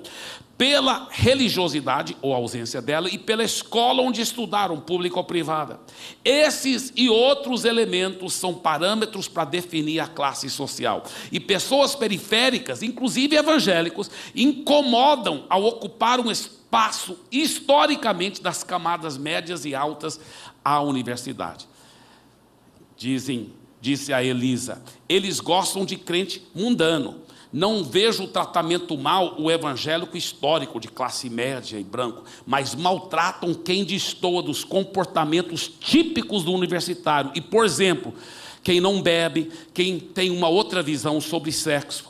pela religiosidade ou ausência dela e pela escola onde estudaram, pública ou privada. Esses e outros elementos são parâmetros para definir a classe social. E pessoas periféricas, inclusive evangélicos, incomodam ao ocupar um espaço historicamente das camadas médias e altas à universidade. Dizem, disse a Elisa, eles gostam de crente mundano não vejo o tratamento mal o evangélico histórico de classe média e branco, mas maltratam quem destoa dos comportamentos típicos do universitário. E, por exemplo, quem não bebe, quem tem uma outra visão sobre sexo.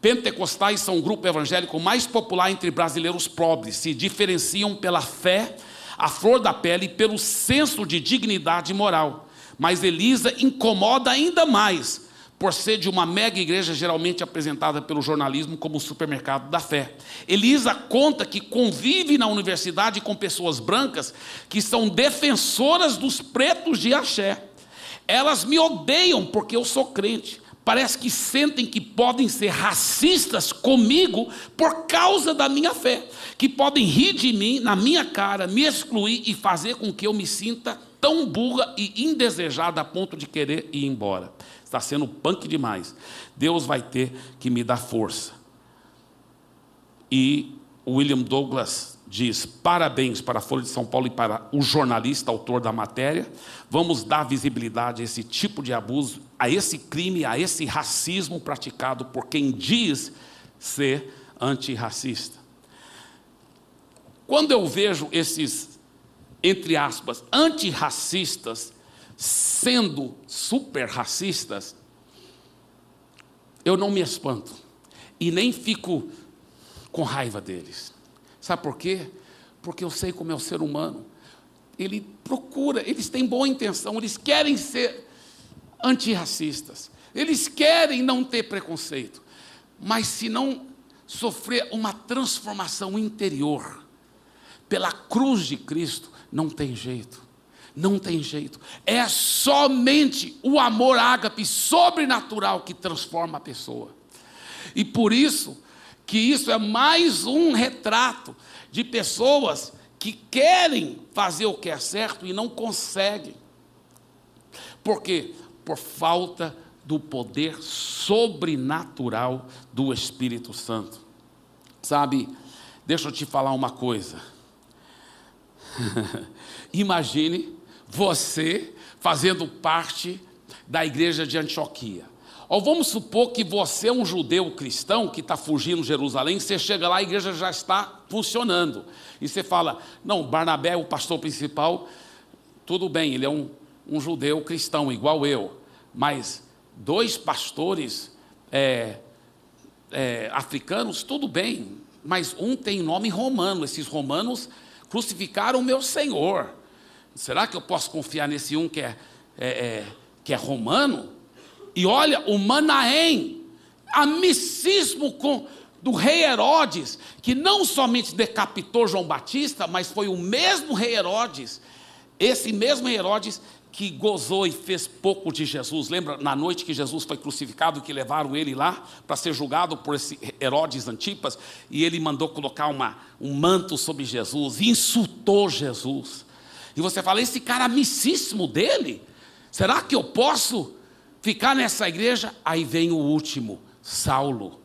Pentecostais são o grupo evangélico mais popular entre brasileiros pobres, se diferenciam pela fé, a flor da pele e pelo senso de dignidade moral. Mas Elisa incomoda ainda mais por ser de uma mega igreja geralmente apresentada pelo jornalismo como o supermercado da fé. Elisa conta que convive na universidade com pessoas brancas que são defensoras dos pretos de axé. Elas me odeiam porque eu sou crente. Parece que sentem que podem ser racistas comigo por causa da minha fé, que podem rir de mim na minha cara, me excluir e fazer com que eu me sinta tão burra e indesejada a ponto de querer ir embora está sendo punk demais. Deus vai ter que me dar força. E William Douglas diz: parabéns para a Folha de São Paulo e para o jornalista, autor da matéria. Vamos dar visibilidade a esse tipo de abuso, a esse crime, a esse racismo praticado por quem diz ser antirracista. Quando eu vejo esses, entre aspas, antirracistas, sendo super racistas, eu não me espanto e nem fico com raiva deles. Sabe por quê? Porque eu sei como é o ser humano. Ele procura, eles têm boa intenção, eles querem ser antirracistas, eles querem não ter preconceito, mas se não sofrer uma transformação interior pela cruz de Cristo, não tem jeito. Não tem jeito. É somente o amor ágape sobrenatural que transforma a pessoa. E por isso que isso é mais um retrato de pessoas que querem fazer o que é certo e não conseguem. Por quê? Por falta do poder sobrenatural do Espírito Santo. Sabe, deixa eu te falar uma coisa. Imagine você fazendo parte da igreja de Antioquia. Ou vamos supor que você é um judeu cristão que está fugindo de Jerusalém, você chega lá, a igreja já está funcionando. E você fala: não, Barnabé, o pastor principal, tudo bem, ele é um, um judeu cristão, igual eu. Mas dois pastores é, é, africanos, tudo bem. Mas um tem nome romano, esses romanos crucificaram o meu Senhor. Será que eu posso confiar nesse um que é, é, é que é romano? E olha, o Manaém, amicíssimo com do rei Herodes, que não somente decapitou João Batista, mas foi o mesmo rei Herodes, esse mesmo Herodes que gozou e fez pouco de Jesus. Lembra na noite que Jesus foi crucificado, que levaram ele lá para ser julgado por esse Herodes Antipas, e ele mandou colocar uma, um manto sobre Jesus, insultou Jesus. E você fala, esse cara amicíssimo dele, será que eu posso ficar nessa igreja? Aí vem o último, Saulo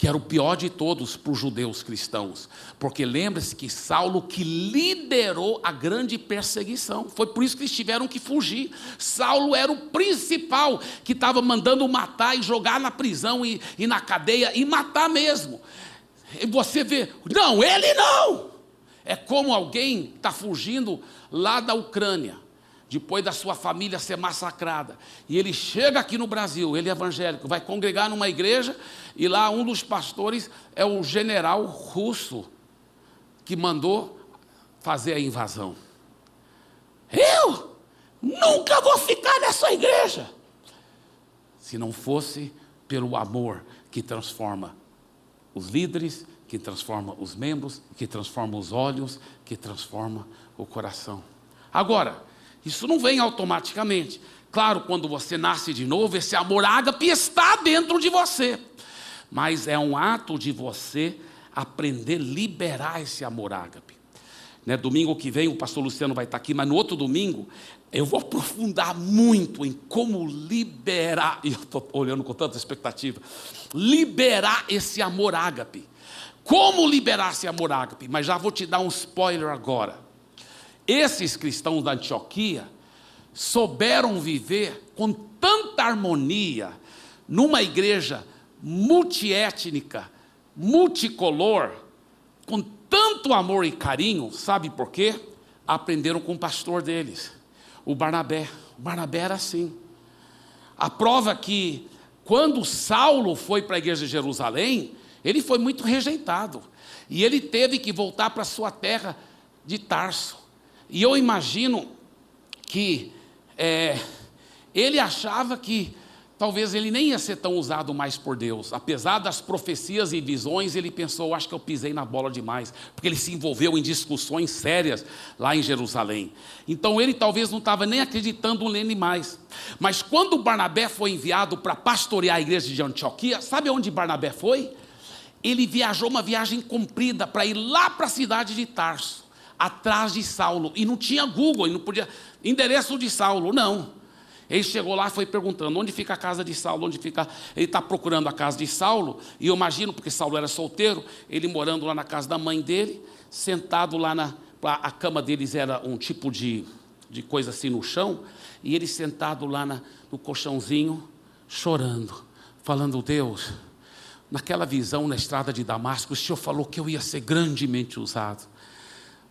que era o pior de todos para os judeus cristãos, porque lembre-se que Saulo que liderou a grande perseguição, foi por isso que eles tiveram que fugir. Saulo era o principal que estava mandando matar e jogar na prisão e, e na cadeia e matar mesmo. E você vê, não, ele não. É como alguém está fugindo lá da Ucrânia depois da sua família ser massacrada, e ele chega aqui no Brasil, ele é evangélico, vai congregar numa igreja, e lá um dos pastores é o general russo que mandou fazer a invasão. Eu nunca vou ficar nessa igreja. Se não fosse pelo amor que transforma os líderes, que transforma os membros, que transforma os olhos, que transforma o coração. Agora, isso não vem automaticamente. Claro, quando você nasce de novo, esse amor ágape está dentro de você. Mas é um ato de você aprender a liberar esse amor ágape. Né, domingo que vem o pastor Luciano vai estar aqui, mas no outro domingo eu vou aprofundar muito em como liberar, e eu estou olhando com tanta expectativa, liberar esse amor ágape. Como liberar esse amor ágape? Mas já vou te dar um spoiler agora. Esses cristãos da Antioquia souberam viver com tanta harmonia numa igreja multiétnica, multicolor, com tanto amor e carinho, sabe por quê? Aprenderam com o pastor deles, o Barnabé. O Barnabé era assim. A prova que quando Saulo foi para a igreja de Jerusalém, ele foi muito rejeitado. E ele teve que voltar para sua terra de Tarso. E eu imagino que é, ele achava que talvez ele nem ia ser tão usado mais por Deus. Apesar das profecias e visões, ele pensou: acho que eu pisei na bola demais, porque ele se envolveu em discussões sérias lá em Jerusalém. Então ele talvez não estava nem acreditando nele mais. Mas quando Barnabé foi enviado para pastorear a igreja de Antioquia, sabe onde Barnabé foi? Ele viajou uma viagem comprida para ir lá para a cidade de Tarso atrás de Saulo. E não tinha Google, e não podia. Endereço de Saulo, não. Ele chegou lá e foi perguntando onde fica a casa de Saulo, onde fica. Ele está procurando a casa de Saulo, e eu imagino, porque Saulo era solteiro, ele morando lá na casa da mãe dele, sentado lá na. A cama deles era um tipo de, de coisa assim no chão, e ele sentado lá na, no colchãozinho, chorando, falando: Deus, naquela visão na estrada de Damasco, o Senhor falou que eu ia ser grandemente usado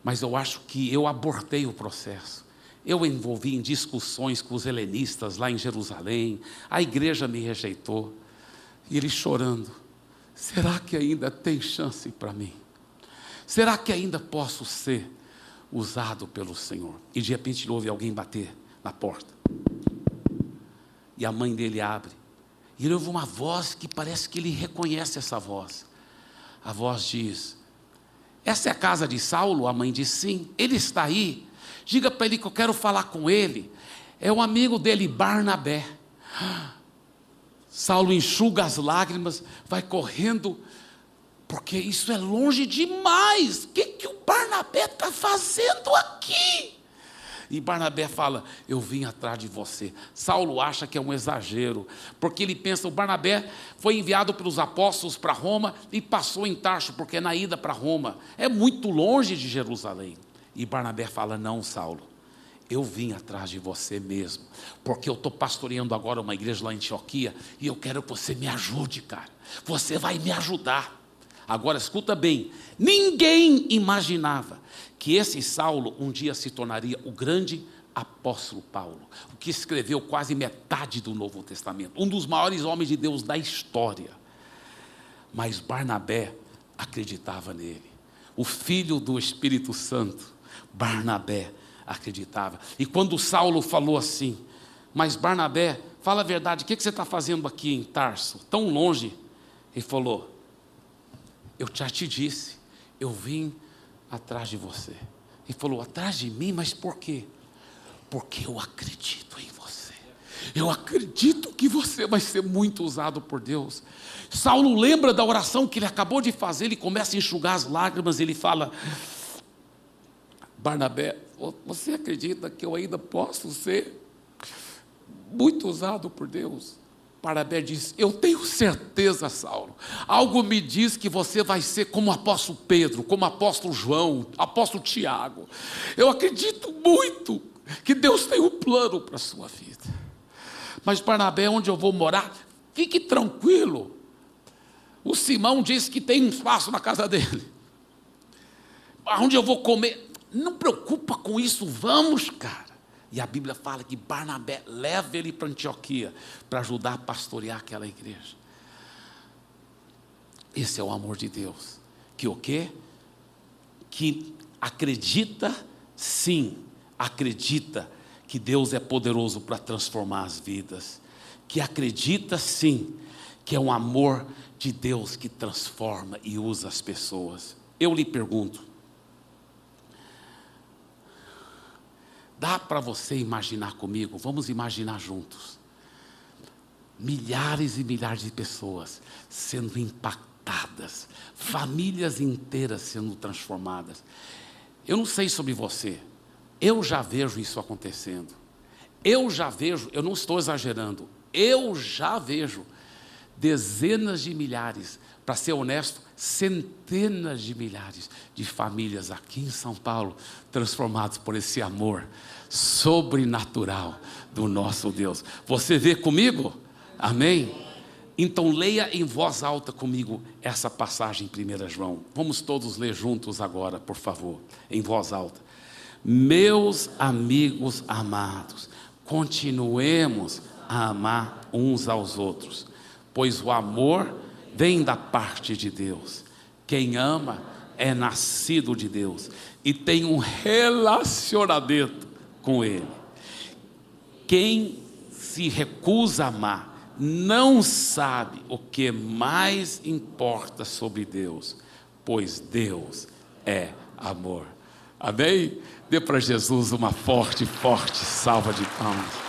mas eu acho que eu abortei o processo. Eu envolvi em discussões com os helenistas lá em Jerusalém, a igreja me rejeitou, e ele chorando: será que ainda tem chance para mim? Será que ainda posso ser usado pelo Senhor? E de repente ele ouve alguém bater na porta, e a mãe dele abre, e ele ouve uma voz que parece que ele reconhece essa voz. A voz diz: essa é a casa de Saulo? A mãe disse: Sim. Ele está aí. Diga para ele que eu quero falar com ele. É um amigo dele, Barnabé. Saulo enxuga as lágrimas, vai correndo, porque isso é longe demais. O que, que o Barnabé está fazendo aqui? E Barnabé fala: Eu vim atrás de você. Saulo acha que é um exagero, porque ele pensa: o Barnabé foi enviado pelos apóstolos para Roma e passou em Tarso, porque é na ida para Roma é muito longe de Jerusalém. E Barnabé fala: Não, Saulo, eu vim atrás de você mesmo, porque eu estou pastoreando agora uma igreja lá em Antioquia e eu quero que você me ajude, cara. Você vai me ajudar. Agora escuta bem: ninguém imaginava que esse Saulo um dia se tornaria o grande apóstolo Paulo, o que escreveu quase metade do Novo Testamento, um dos maiores homens de Deus da história. Mas Barnabé acreditava nele, o filho do Espírito Santo, Barnabé acreditava. E quando Saulo falou assim, mas Barnabé, fala a verdade, o que você está fazendo aqui em Tarso, tão longe? Ele falou: Eu já te disse, eu vim atrás de você. E falou: Atrás de mim, mas por quê? Porque eu acredito em você. Eu acredito que você vai ser muito usado por Deus. Saulo lembra da oração que ele acabou de fazer, ele começa a enxugar as lágrimas, ele fala: Barnabé, você acredita que eu ainda posso ser muito usado por Deus? Barnabé diz: Eu tenho certeza, Saulo. Algo me diz que você vai ser como o apóstolo Pedro, como o apóstolo João, apóstolo Tiago. Eu acredito muito que Deus tem um plano para a sua vida. Mas Barnabé, onde eu vou morar? Fique tranquilo. O Simão disse que tem um espaço na casa dele. Onde eu vou comer? Não preocupa com isso, vamos, cara. E a Bíblia fala que Barnabé leva ele para Antioquia para ajudar a pastorear aquela igreja. Esse é o amor de Deus. Que o quê? Que acredita, sim, acredita que Deus é poderoso para transformar as vidas. Que acredita, sim, que é um amor de Deus que transforma e usa as pessoas. Eu lhe pergunto, Dá para você imaginar comigo? Vamos imaginar juntos. Milhares e milhares de pessoas sendo impactadas, famílias inteiras sendo transformadas. Eu não sei sobre você, eu já vejo isso acontecendo. Eu já vejo, eu não estou exagerando, eu já vejo dezenas de milhares, para ser honesto, centenas de milhares de famílias aqui em São Paulo transformadas por esse amor sobrenatural do nosso Deus. Você vê comigo? Amém? Então leia em voz alta comigo essa passagem em 1 João. Vamos todos ler juntos agora, por favor, em voz alta. Meus amigos amados, continuemos a amar uns aos outros, pois o amor vem da parte de Deus. Quem ama é nascido de Deus e tem um relacionamento com Ele. Quem se recusa a amar não sabe o que mais importa sobre Deus, pois Deus é amor. Amém? Dê para Jesus uma forte, forte salva de palmas.